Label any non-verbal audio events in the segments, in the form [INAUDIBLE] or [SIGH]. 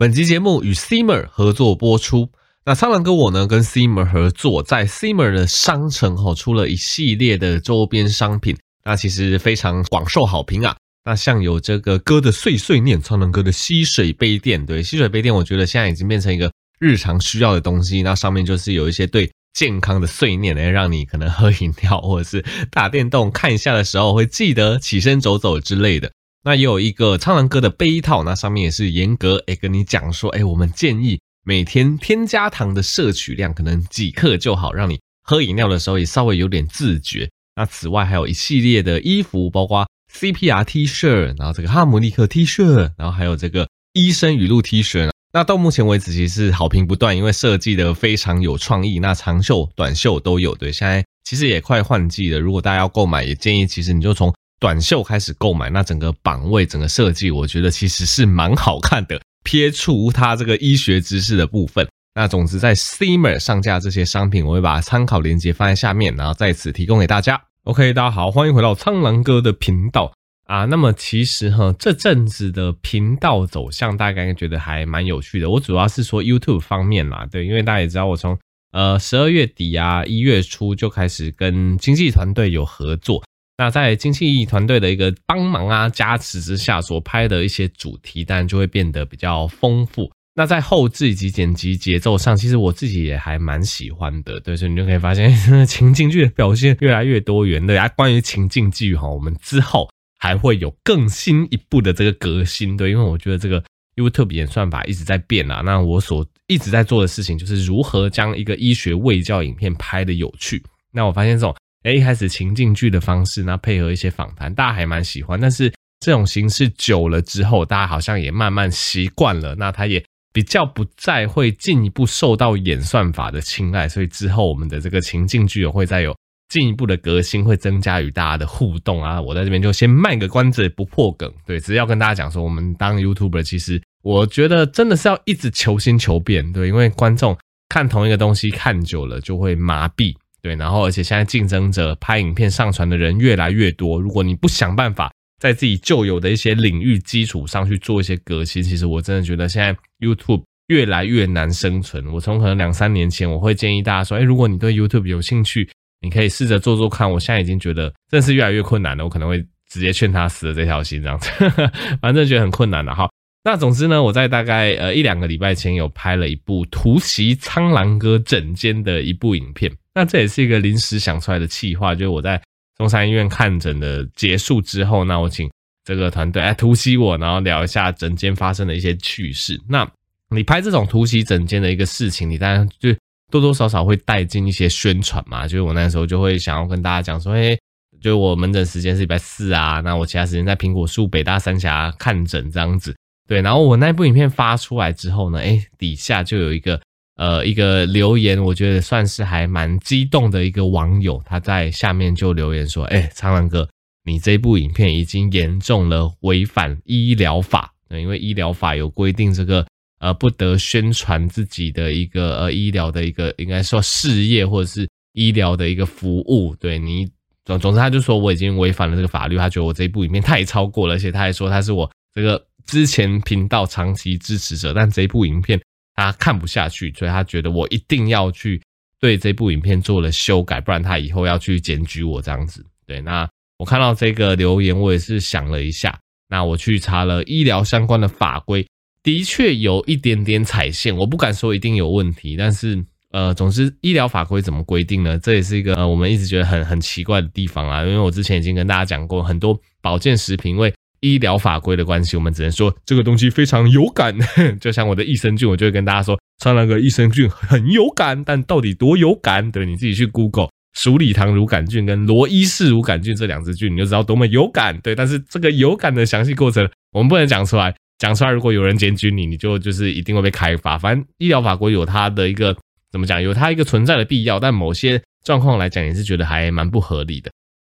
本集节目与 Simmer 合作播出。那苍狼哥我呢，跟 Simmer 合作，在 Simmer 的商城吼出了一系列的周边商品，那其实非常广受好评啊。那像有这个哥的碎碎念，苍狼哥的吸水杯垫，对，吸水杯垫，我觉得现在已经变成一个日常需要的东西。那上面就是有一些对健康的碎念，来让你可能喝饮料或者是打电动看一下的时候，会记得起身走走之类的。那也有一个苍蓝鸽的杯套，那上面也是严格诶跟你讲说，诶我们建议每天添加糖的摄取量可能几克就好，让你喝饮料的时候也稍微有点自觉。那此外还有一系列的衣服，包括 CPR T 恤，然后这个哈姆立克 T 恤，然后还有这个医生语录 T 恤。那到目前为止其实好评不断，因为设计的非常有创意，那长袖、短袖都有。对，现在其实也快换季了，如果大家要购买，也建议其实你就从。短袖开始购买，那整个版位、整个设计，我觉得其实是蛮好看的。撇除它这个医学知识的部分，那总之在 Simmer 上架这些商品，我会把参考链接放在下面，然后在此提供给大家。OK，大家好，欢迎回到苍狼哥的频道啊。那么其实哈，这阵子的频道走向，大家应该觉得还蛮有趣的。我主要是说 YouTube 方面啦，对，因为大家也知道，我从呃十二月底啊一月初就开始跟经纪团队有合作。那在经纪团队的一个帮忙啊加持之下，所拍的一些主题，当然就会变得比较丰富。那在后置以及剪辑节奏上，其实我自己也还蛮喜欢的。对，所以你就可以发现，情境剧的表现越来越多元。对啊，关于情境剧哈，我们之后还会有更新一步的这个革新。对，因为我觉得这个 YouTube 演算法一直在变啊。那我所一直在做的事情，就是如何将一个医学卫教影片拍的有趣。那我发现这种。诶，一开始情境剧的方式，那配合一些访谈，大家还蛮喜欢。但是这种形式久了之后，大家好像也慢慢习惯了。那它也比较不再会进一步受到演算法的青睐，所以之后我们的这个情境剧也会再有进一步的革新，会增加与大家的互动啊。我在这边就先卖个关子，不破梗。对，只是要跟大家讲说，我们当 YouTuber，其实我觉得真的是要一直求新求变。对，因为观众看同一个东西看久了就会麻痹。对，然后而且现在竞争者拍影片上传的人越来越多，如果你不想办法在自己旧有的一些领域基础上去做一些革新，其实我真的觉得现在 YouTube 越来越难生存。我从可能两三年前，我会建议大家说，哎，如果你对 YouTube 有兴趣，你可以试着做做看。我现在已经觉得真是越来越困难了，我可能会直接劝他死了这条心这样子，[LAUGHS] 反正觉得很困难了哈。那总之呢，我在大概呃一两个礼拜前有拍了一部突袭苍狼哥整间的一部影片。那这也是一个临时想出来的企划，就是我在中山医院看诊的结束之后，那我请这个团队来突袭我，然后聊一下诊间发生的一些趣事。那你拍这种突袭诊间的一个事情，你当然就多多少少会带进一些宣传嘛。就是我那时候就会想要跟大家讲说，诶，就我门诊时间是礼拜四啊，那我其他时间在苹果树北大三峡看诊这样子。对，然后我那部影片发出来之后呢，诶，底下就有一个。呃，一个留言，我觉得算是还蛮激动的一个网友，他在下面就留言说：“哎，苍狼哥，你这部影片已经严重了违反医疗法，因为医疗法有规定，这个呃不得宣传自己的一个呃医疗的一个应该说事业或者是医疗的一个服务。对你总总之，他就说我已经违反了这个法律，他觉得我这部影片太超过了，而且他还说他是我这个之前频道长期支持者，但这部影片。”他看不下去，所以他觉得我一定要去对这部影片做了修改，不然他以后要去检举我这样子。对，那我看到这个留言，我也是想了一下，那我去查了医疗相关的法规，的确有一点点踩线，我不敢说一定有问题，但是呃，总之医疗法规怎么规定呢？这也是一个我们一直觉得很很奇怪的地方啊，因为我之前已经跟大家讲过，很多保健食品因为医疗法规的关系，我们只能说这个东西非常有感，[LAUGHS] 就像我的益生菌，我就会跟大家说，穿那个益生菌很有感，但到底多有感？对，你自己去 Google 鼠李糖乳杆菌跟罗伊氏乳杆菌这两支菌，你就知道多么有感。对，但是这个有感的详细过程，我们不能讲出来，讲出来如果有人检举你，你就就是一定会被开罚。反正医疗法规有它的一个怎么讲，有它一个存在的必要，但某些状况来讲也是觉得还蛮不合理的。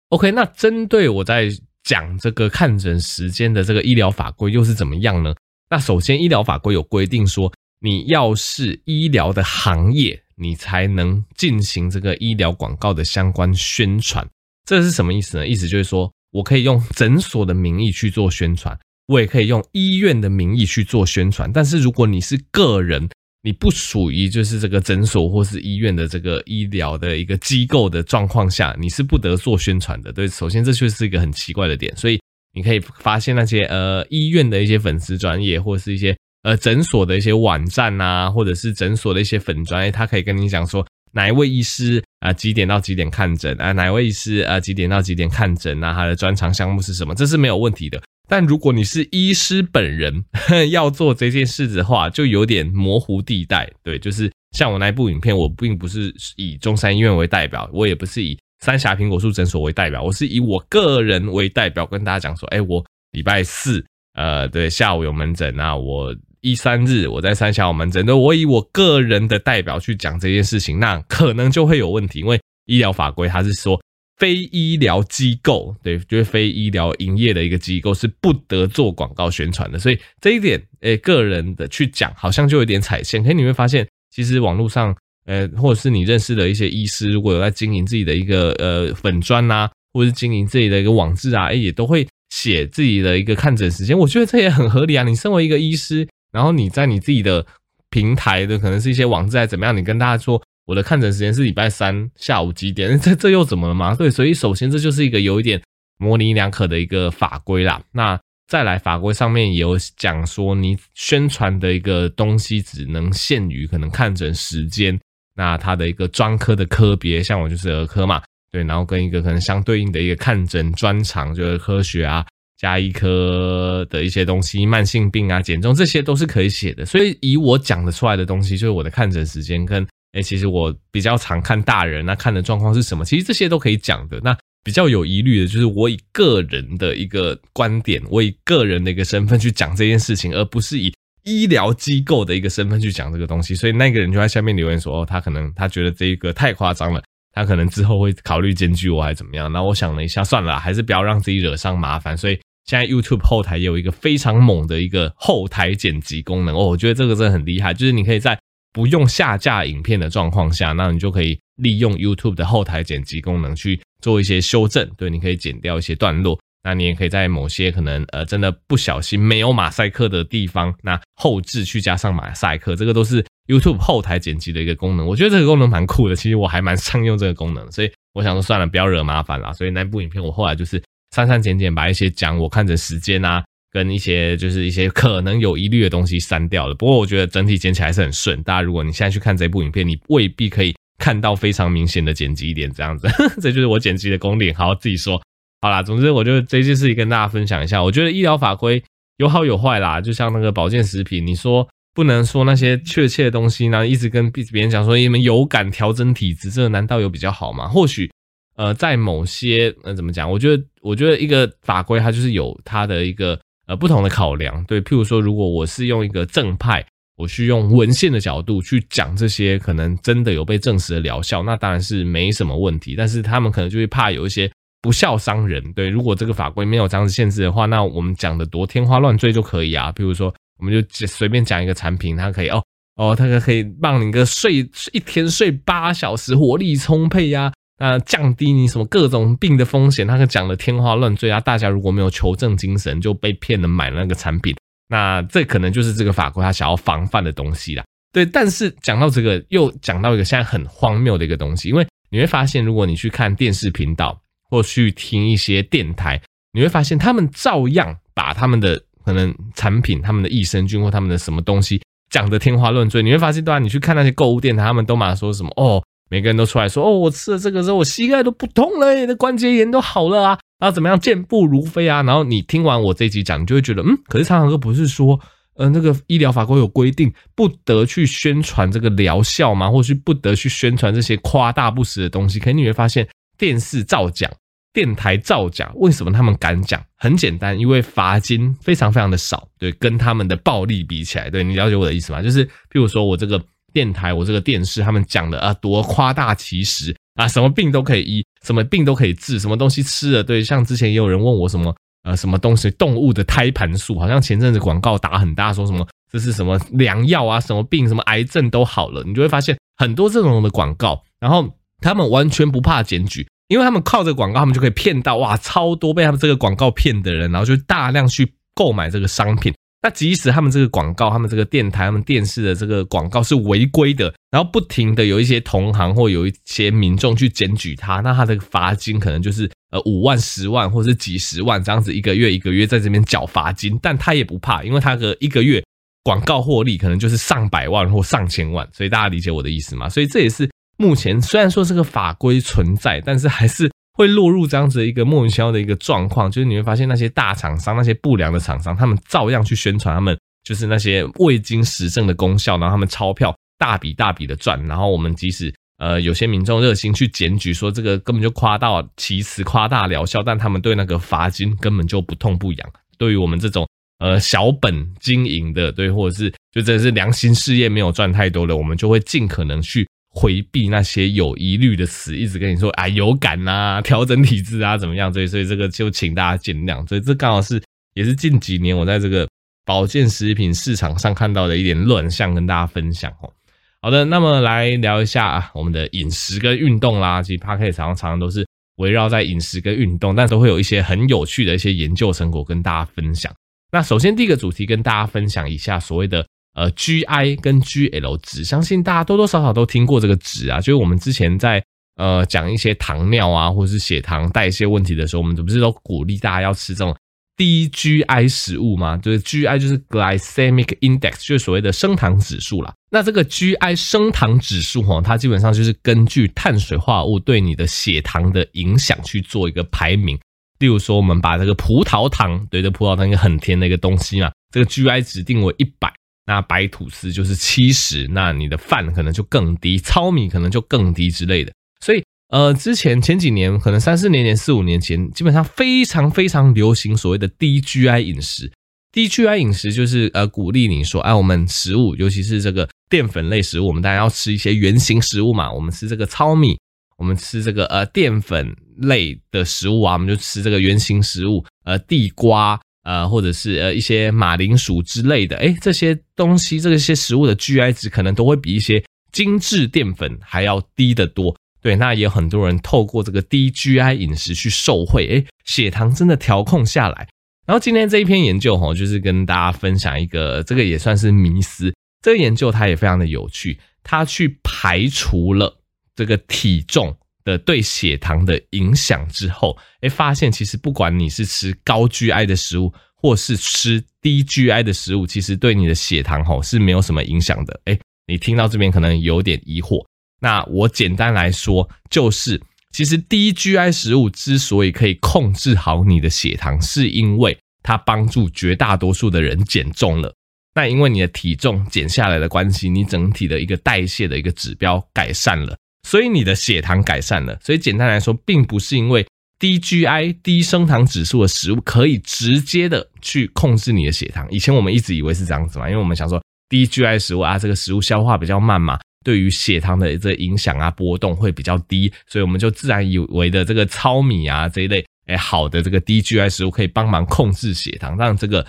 OK，那针对我在。讲这个看诊时间的这个医疗法规又是怎么样呢？那首先，医疗法规有规定说，你要是医疗的行业，你才能进行这个医疗广告的相关宣传。这是什么意思呢？意思就是说我可以用诊所的名义去做宣传，我也可以用医院的名义去做宣传。但是如果你是个人，你不属于就是这个诊所或是医院的这个医疗的一个机构的状况下，你是不得做宣传的。对，首先这就是一个很奇怪的点，所以你可以发现那些呃医院的一些粉丝专业或是一些呃诊所的一些网站啊，或者是诊所的一些粉专业，他可以跟你讲说哪一位医师啊几点到几点看诊啊，哪位医师啊几点到几点看诊啊，他的专长项目是什么，这是没有问题的。但如果你是医师本人 [LAUGHS] 要做这件事的话，就有点模糊地带。对，就是像我那部影片，我并不是以中山医院为代表，我也不是以三峡苹果树诊所为代表，我是以我个人为代表，跟大家讲说，哎，我礼拜四，呃，对，下午有门诊啊，我一三日我在三峡有门诊，那我以我个人的代表去讲这件事情，那可能就会有问题，因为医疗法规它是说。非医疗机构，对，就是非医疗营业的一个机构是不得做广告宣传的，所以这一点，诶、个人的去讲好像就有点踩线。可是你会发现，其实网络上，呃，或者是你认识的一些医师，如果有在经营自己的一个呃粉专啊，或者是经营自己的一个网志啊，诶，也都会写自己的一个看诊时间。我觉得这也很合理啊。你身为一个医师，然后你在你自己的平台的可能是一些网站怎么样，你跟大家说。我的看诊时间是礼拜三下午几点？这这又怎么了嘛？对，所以首先这就是一个有一点模棱两可的一个法规啦。那再来法规上面也有讲说，你宣传的一个东西只能限于可能看诊时间。那它的一个专科的科别，像我就是儿科嘛，对，然后跟一个可能相对应的一个看诊专长，就是科学啊、加医科的一些东西，慢性病啊、减重这些都是可以写的。所以以我讲得出来的东西，就是我的看诊时间跟。哎，其实我比较常看大人，那看的状况是什么？其实这些都可以讲的。那比较有疑虑的就是我以个人的一个观点，我以个人的一个身份去讲这件事情，而不是以医疗机构的一个身份去讲这个东西。所以那个人就在下面留言说：“哦，他可能他觉得这一个太夸张了，他可能之后会考虑检举我，还是怎么样？”那我想了一下，算了，还是不要让自己惹上麻烦。所以现在 YouTube 后台也有一个非常猛的一个后台剪辑功能哦，我觉得这个真的很厉害，就是你可以在。不用下架影片的状况下，那你就可以利用 YouTube 的后台剪辑功能去做一些修正。对，你可以剪掉一些段落。那你也可以在某些可能呃真的不小心没有马赛克的地方，那后置去加上马赛克，这个都是 YouTube 后台剪辑的一个功能。我觉得这个功能蛮酷的，其实我还蛮常用这个功能，所以我想说算了，不要惹麻烦了。所以那部影片我后来就是删删减减，把一些讲我看诊时间啊。跟一些就是一些可能有疑虑的东西删掉了，不过我觉得整体剪起来是很顺。大家如果你现在去看这部影片，你未必可以看到非常明显的剪辑一点这样子，[LAUGHS] 这就是我剪辑的功力。好，自己说好啦。总之，我觉得这件事情跟大家分享一下。我觉得医疗法规有好有坏啦，就像那个保健食品，你说不能说那些确切的东西呢，一直跟别人讲说你们有感调整体质，这难道有比较好吗？或许呃，在某些呃怎么讲？我觉得我觉得一个法规它就是有它的一个。呃，不同的考量，对，譬如说，如果我是用一个正派，我去用文献的角度去讲这些可能真的有被证实的疗效，那当然是没什么问题。但是他们可能就会怕有一些不孝商人，对，如果这个法规没有这样子限制的话，那我们讲的多天花乱坠就可以啊。譬如说，我们就随便讲一个产品，它可以哦哦，它可以让你个睡一天睡八小时，活力充沛呀、那降低你什么各种病的风险，他可讲的天花乱坠啊！大家如果没有求证精神，就被骗了买了那个产品，那这可能就是这个法规他想要防范的东西啦。对，但是讲到这个，又讲到一个现在很荒谬的一个东西，因为你会发现，如果你去看电视频道或去听一些电台，你会发现他们照样把他们的可能产品、他们的益生菌或他们的什么东西讲的天花乱坠。你会发现，对啊，你去看那些购物电台，他们都马上说什么哦。每个人都出来说：“哦，我吃了这个之后，我膝盖都不痛了，那关节炎都好了啊，然后怎么样，健步如飞啊。”然后你听完我这一集讲，你就会觉得，嗯，可是常常哥不是说，呃，那个医疗法规有规定，不得去宣传这个疗效吗？或是不得去宣传这些夸大不实的东西？可是你会发现，电视造假，电台造假，为什么他们敢讲？很简单，因为罚金非常非常的少，对，跟他们的暴利比起来，对，你了解我的意思吗？就是，譬如说我这个。电台，我这个电视，他们讲的啊，多夸大其词啊，什么病都可以医，什么病都可以治，什么东西吃了，对，像之前也有人问我什么呃，什么东西，动物的胎盘素，好像前阵子广告打很大，说什么这是什么良药啊，什么病，什么癌症都好了，你就会发现很多这种的广告，然后他们完全不怕检举，因为他们靠这个广告，他们就可以骗到哇，超多被他们这个广告骗的人，然后就大量去购买这个商品。那即使他们这个广告，他们这个电台、他们电视的这个广告是违规的，然后不停的有一些同行或有一些民众去检举他，那他的罚金可能就是呃五万、十万或是几十万这样子，一个月一个月在这边缴罚金，但他也不怕，因为他的一个月广告获利可能就是上百万或上千万，所以大家理解我的意思吗？所以这也是目前虽然说这个法规存在，但是还是。会落入这样子的一个莫名其妙的一个状况，就是你会发现那些大厂商、那些不良的厂商，他们照样去宣传他们就是那些未经实证的功效，然后他们钞票大笔大笔的赚，然后我们即使呃有些民众热心去检举说这个根本就夸大其词、夸大疗效，但他们对那个罚金根本就不痛不痒。对于我们这种呃小本经营的，对，或者是就真的是良心事业没有赚太多的，我们就会尽可能去。回避那些有疑虑的词，一直跟你说啊有感呐、啊，调整体质啊，怎么样？所以，所以这个就请大家见谅。所以，这刚好是也是近几年我在这个保健食品市场上看到的一点乱象，跟大家分享哦。好的，那么来聊一下啊，我们的饮食跟运动啦。其实 Podcast 常常常常都是围绕在饮食跟运动，但都会有一些很有趣的一些研究成果跟大家分享。那首先第一个主题跟大家分享一下所谓的。呃，GI 跟 GL 值，相信大家多多少少都听过这个值啊。就是我们之前在呃讲一些糖尿啊，或者是血糖代谢问题的时候，我们不是都鼓励大家要吃这种低 GI 食物吗？就是 GI 就是 Glycemic Index，就是所谓的升糖指数啦。那这个 GI 升糖指数哈，它基本上就是根据碳水化合物对你的血糖的影响去做一个排名。例如说，我们把这个葡萄糖，对，这葡萄糖一个很甜的一个东西嘛，这个 GI 值定为一百。那白吐司就是七十，那你的饭可能就更低，糙米可能就更低之类的。所以，呃，之前前几年，可能三四年前、四五年前，基本上非常非常流行所谓的低 GI 饮食。低 GI 饮食就是呃鼓励你说，哎、我们食物，尤其是这个淀粉类食物，我们当然要吃一些原型食物嘛。我们吃这个糙米，我们吃这个呃淀粉类的食物啊，我们就吃这个原型食物，呃，地瓜。呃，或者是呃一些马铃薯之类的，哎，这些东西，这些食物的 GI 值可能都会比一些精致淀粉还要低得多。对，那也有很多人透过这个低 GI 饮食去受惠，哎，血糖真的调控下来。然后今天这一篇研究哈，就是跟大家分享一个，这个也算是迷思。这个研究它也非常的有趣，它去排除了这个体重的对血糖的影响之后，诶，发现其实不管你是吃高 GI 的食物，或是吃低 GI 的食物，其实对你的血糖吼是没有什么影响的。诶，你听到这边可能有点疑惑。那我简单来说，就是其实低 GI 食物之所以可以控制好你的血糖，是因为它帮助绝大多数的人减重了。那因为你的体重减下来的关系，你整体的一个代谢的一个指标改善了。所以你的血糖改善了，所以简单来说，并不是因为低 GI 低升糖指数的食物可以直接的去控制你的血糖。以前我们一直以为是这样子嘛，因为我们想说低 GI 食物啊，这个食物消化比较慢嘛，对于血糖的这影响啊波动会比较低，所以我们就自然以为的这个糙米啊这一类哎好的这个低 GI 食物可以帮忙控制血糖。让这个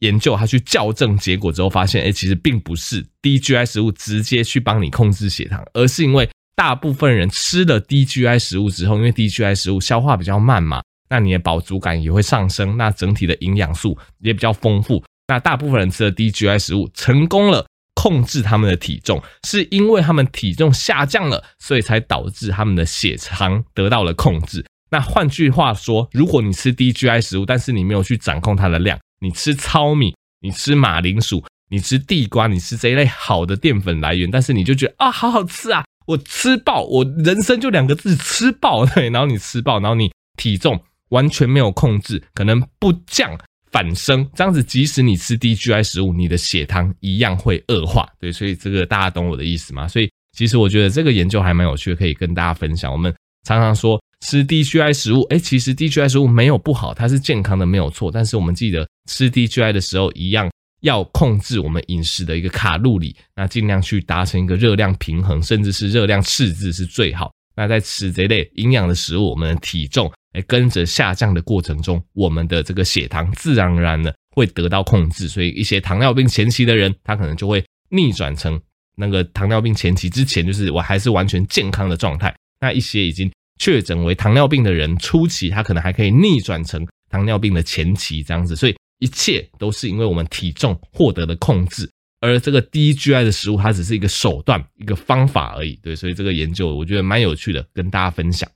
研究他去校正结果之后发现，哎，其实并不是低 GI 食物直接去帮你控制血糖，而是因为。大部分人吃了低 GI 食物之后，因为低 GI 食物消化比较慢嘛，那你的饱足感也会上升，那整体的营养素也比较丰富。那大部分人吃了低 GI 食物，成功了控制他们的体重，是因为他们体重下降了，所以才导致他们的血糖得到了控制。那换句话说，如果你吃低 GI 食物，但是你没有去掌控它的量，你吃糙米，你吃马铃薯，你吃地瓜，你吃这一类好的淀粉来源，但是你就觉得啊，好好吃啊。我吃爆，我人生就两个字，吃爆。[LAUGHS] 对，然后你吃爆，然后你体重完全没有控制，可能不降反升，这样子，即使你吃低 GI 食物，你的血糖一样会恶化。对，所以这个大家懂我的意思吗？所以其实我觉得这个研究还蛮有趣的，可以跟大家分享。我们常常说吃低 GI 食物，哎，其实低 GI 食物没有不好，它是健康的，没有错。但是我们记得吃低 GI 的时候一样。要控制我们饮食的一个卡路里，那尽量去达成一个热量平衡，甚至是热量赤字是最好。那在吃这类营养的食物，我们的体重诶跟着下降的过程中，我们的这个血糖自然而然的会得到控制。所以一些糖尿病前期的人，他可能就会逆转成那个糖尿病前期之前，就是我还是完全健康的状态。那一些已经确诊为糖尿病的人，初期他可能还可以逆转成糖尿病的前期这样子。所以。一切都是因为我们体重获得了控制，而这个低 GI 的食物它只是一个手段、一个方法而已。对，所以这个研究我觉得蛮有趣的，跟大家分享。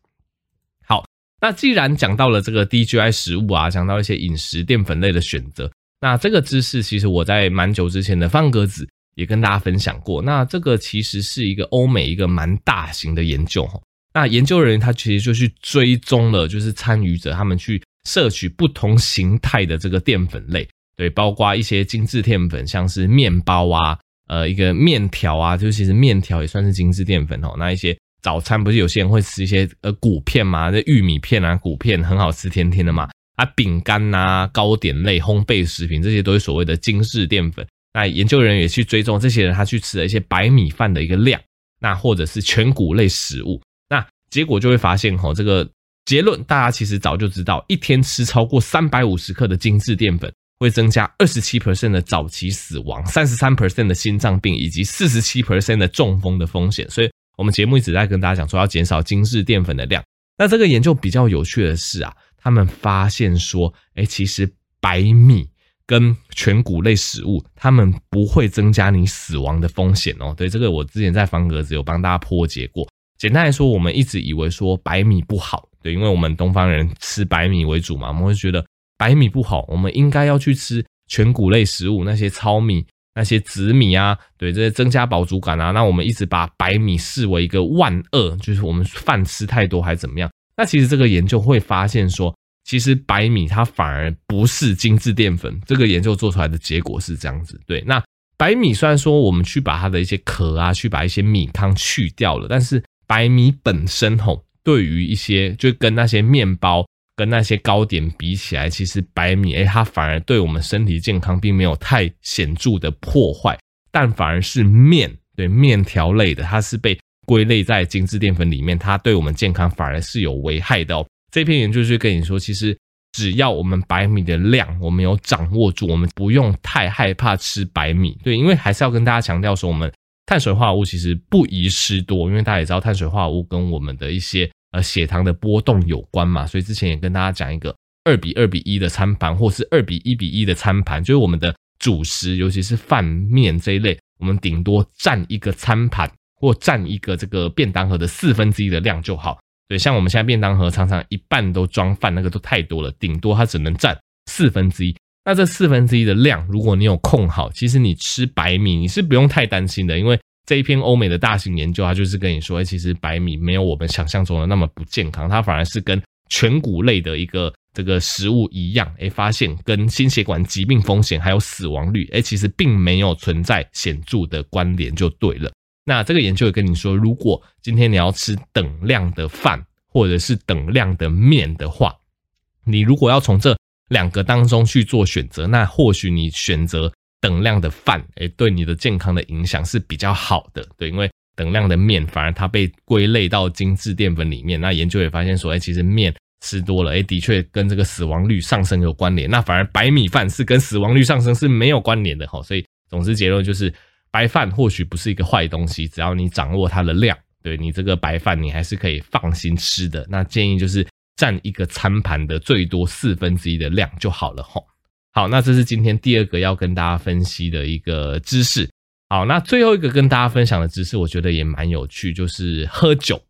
好，那既然讲到了这个低 GI 食物啊，讲到一些饮食淀粉类的选择，那这个知识其实我在蛮久之前的方格子也跟大家分享过。那这个其实是一个欧美一个蛮大型的研究哈。那研究人员他其实就去追踪了，就是参与者他们去摄取不同形态的这个淀粉类，对，包括一些精致淀粉，像是面包啊，呃，一个面条啊，就其实面条也算是精致淀粉哦。那一些早餐不是有些人会吃一些呃谷片嘛，这玉米片啊，谷片很好吃，甜甜的嘛。啊，饼干呐、糕点类、烘焙食品，这些都是所谓的精致淀粉。那研究人员也去追踪这些人，他去吃了一些白米饭的一个量，那或者是全谷类食物。那结果就会发现，哈，这个结论大家其实早就知道，一天吃超过三百五十克的精致淀粉，会增加二十七 percent 的早期死亡，三十三 percent 的心脏病，以及四十七 percent 的中风的风险。所以，我们节目一直在跟大家讲说，要减少精致淀粉的量。那这个研究比较有趣的是啊，他们发现说，哎，其实白米跟全谷类食物，他们不会增加你死亡的风险哦。对，这个我之前在方格子有帮大家破解过。简单来说，我们一直以为说白米不好，对，因为我们东方人吃白米为主嘛，我们会觉得白米不好，我们应该要去吃全谷类食物，那些糙米、那些紫米啊，对，这些增加饱足感啊。那我们一直把白米视为一个万恶，就是我们饭吃太多还怎么样？那其实这个研究会发现说，其实白米它反而不是精致淀粉。这个研究做出来的结果是这样子，对。那白米虽然说我们去把它的一些壳啊，去把一些米糠去掉了，但是白米本身吼，对于一些就跟那些面包、跟那些糕点比起来，其实白米诶，它反而对我们身体健康并没有太显著的破坏，但反而是面，对面条类的，它是被归类在精致淀粉里面，它对我们健康反而是有危害的哦。这篇研究就跟你说，其实只要我们白米的量我们有掌握住，我们不用太害怕吃白米，对，因为还是要跟大家强调说我们。碳水化合物其实不宜吃多，因为大家也知道碳水化合物跟我们的一些呃血糖的波动有关嘛，所以之前也跟大家讲一个二比二比一的餐盘，或是二比一比一的餐盘，就是我们的主食，尤其是饭面这一类，我们顶多占一个餐盘或占一个这个便当盒的四分之一的量就好。对，像我们现在便当盒常常一半都装饭，那个都太多了，顶多它只能占四分之一。那这四分之一的量，如果你有控好，其实你吃白米你是不用太担心的，因为这一篇欧美的大型研究，它就是跟你说，其实白米没有我们想象中的那么不健康，它反而是跟全谷类的一个这个食物一样，诶，发现跟心血管疾病风险还有死亡率，诶，其实并没有存在显著的关联，就对了。那这个研究也跟你说，如果今天你要吃等量的饭或者是等量的面的话，你如果要从这两个当中去做选择，那或许你选择等量的饭，诶，对你的健康的影响是比较好的，对，因为等量的面反而它被归类到精致淀粉里面。那研究也发现说，诶，其实面吃多了，诶，的确跟这个死亡率上升有关联。那反而白米饭是跟死亡率上升是没有关联的哈。所以，总之结论就是，白饭或许不是一个坏东西，只要你掌握它的量，对你这个白饭你还是可以放心吃的。那建议就是。占一个餐盘的最多四分之一的量就好了吼。好，那这是今天第二个要跟大家分析的一个知识。好，那最后一个跟大家分享的知识，我觉得也蛮有趣，就是喝酒。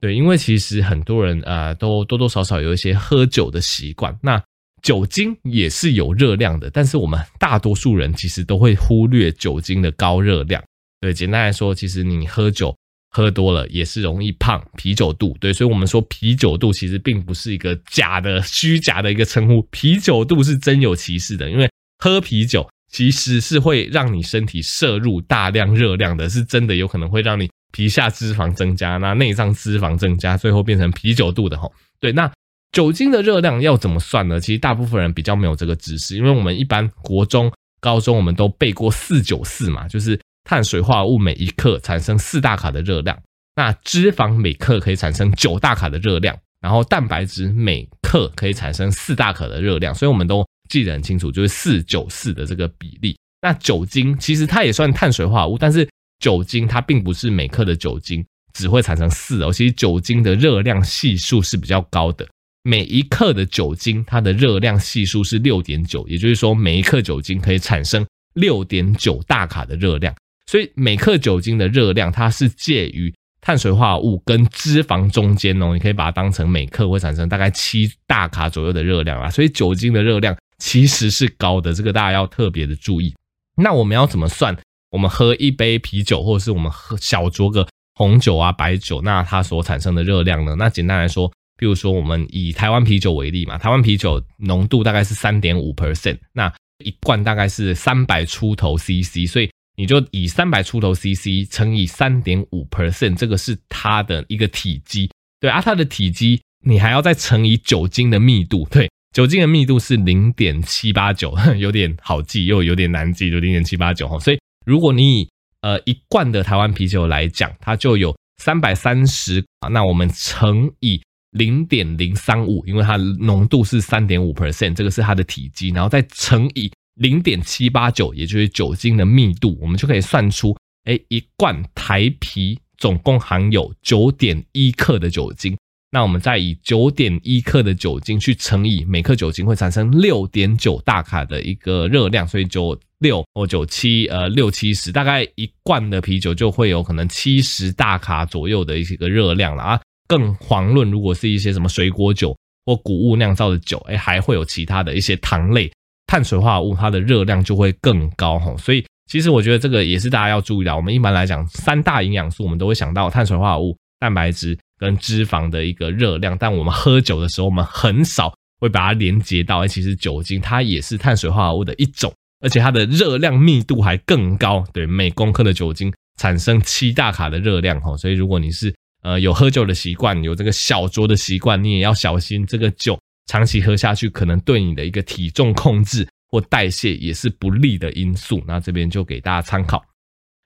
对，因为其实很多人啊，都多多少少有一些喝酒的习惯。那酒精也是有热量的，但是我们大多数人其实都会忽略酒精的高热量。对，简单来说，其实你喝酒。喝多了也是容易胖，啤酒肚，对，所以我们说啤酒肚其实并不是一个假的、虚假的一个称呼，啤酒肚是真有其事的，因为喝啤酒其实是会让你身体摄入大量热量的，是真的有可能会让你皮下脂肪增加，那内脏脂肪增加，最后变成啤酒肚的吼。对，那酒精的热量要怎么算呢？其实大部分人比较没有这个知识，因为我们一般国中、高中我们都背过四九四嘛，就是。碳水化合物每一克产生四大卡的热量，那脂肪每克可以产生九大卡的热量，然后蛋白质每克可以产生四大卡的热量，所以我们都记得很清楚，就是四九四的这个比例。那酒精其实它也算碳水化合物，但是酒精它并不是每克的酒精只会产生四哦，其实酒精的热量系数是比较高的。每一克的酒精它的热量系数是六点九，也就是说每一克酒精可以产生六点九大卡的热量。所以每克酒精的热量它是介于碳水化合物跟脂肪中间哦，你可以把它当成每克会产生大概七大卡左右的热量啊。所以酒精的热量其实是高的，这个大家要特别的注意。那我们要怎么算？我们喝一杯啤酒，或者是我们喝小酌个红酒啊、白酒，那它所产生的热量呢？那简单来说，比如说我们以台湾啤酒为例嘛，台湾啤酒浓度大概是三点五 percent，那一罐大概是三百出头 CC，所以你就以三百出头 CC 乘以三点五 percent，这个是它的一个体积。对啊，它的体积你还要再乘以酒精的密度，对，酒精的密度是零点七八九，[LAUGHS] 有点好记又有点难记，就零点七八九哈，所以。如果你以呃一罐的台湾啤酒来讲，它就有三百三十啊，那我们乘以零点零三五，因为它浓度是三点五 percent，这个是它的体积，然后再乘以零点七八九，也就是酒精的密度，我们就可以算出，哎，一罐台啤总共含有九点一克的酒精，那我们再以九点一克的酒精去乘以每克酒精会产生六点九大卡的一个热量，所以九。六或九七，呃，六七十，大概一罐的啤酒就会有可能七十大卡左右的一个热量了啊。更遑论如果是一些什么水果酒或谷物酿造的酒，哎，还会有其他的一些糖类、碳水化合物，它的热量就会更高哈。所以其实我觉得这个也是大家要注意的。我们一般来讲，三大营养素我们都会想到碳水化合物、蛋白质跟脂肪的一个热量，但我们喝酒的时候，我们很少会把它连接到，哎，其实酒精它也是碳水化合物的一种。而且它的热量密度还更高，对，每公克的酒精产生七大卡的热量哈，所以如果你是呃有喝酒的习惯，有这个小酌的习惯，你也要小心这个酒长期喝下去，可能对你的一个体重控制或代谢也是不利的因素。那这边就给大家参考。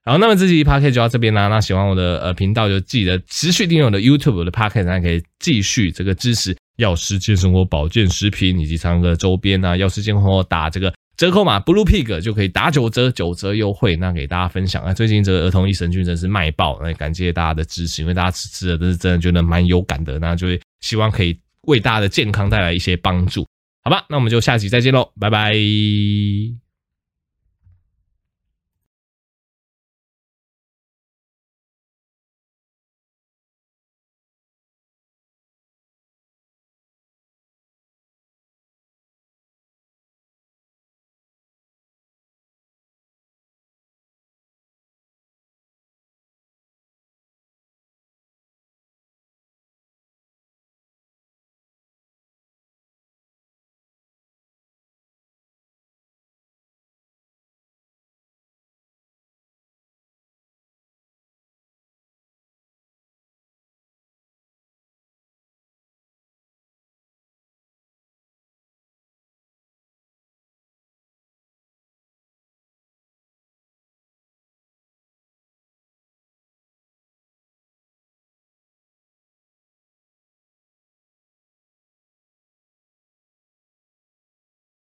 好，那么这期 podcast 就到这边啦。那喜欢我的呃频道，就记得持续订阅我的 YouTube 的 podcast，大家可以继续这个支持药师健生活保健食品以及常个周边啊，药师健生活打这个。折扣码 Blue Pig 就可以打九折，九折优惠。那给大家分享啊，最近这个儿童益生菌真是卖爆，那也感谢大家的支持，因为大家吃吃的都是真的觉得蛮有感的，那就会希望可以为大家的健康带来一些帮助，好吧？那我们就下期再见喽，拜拜。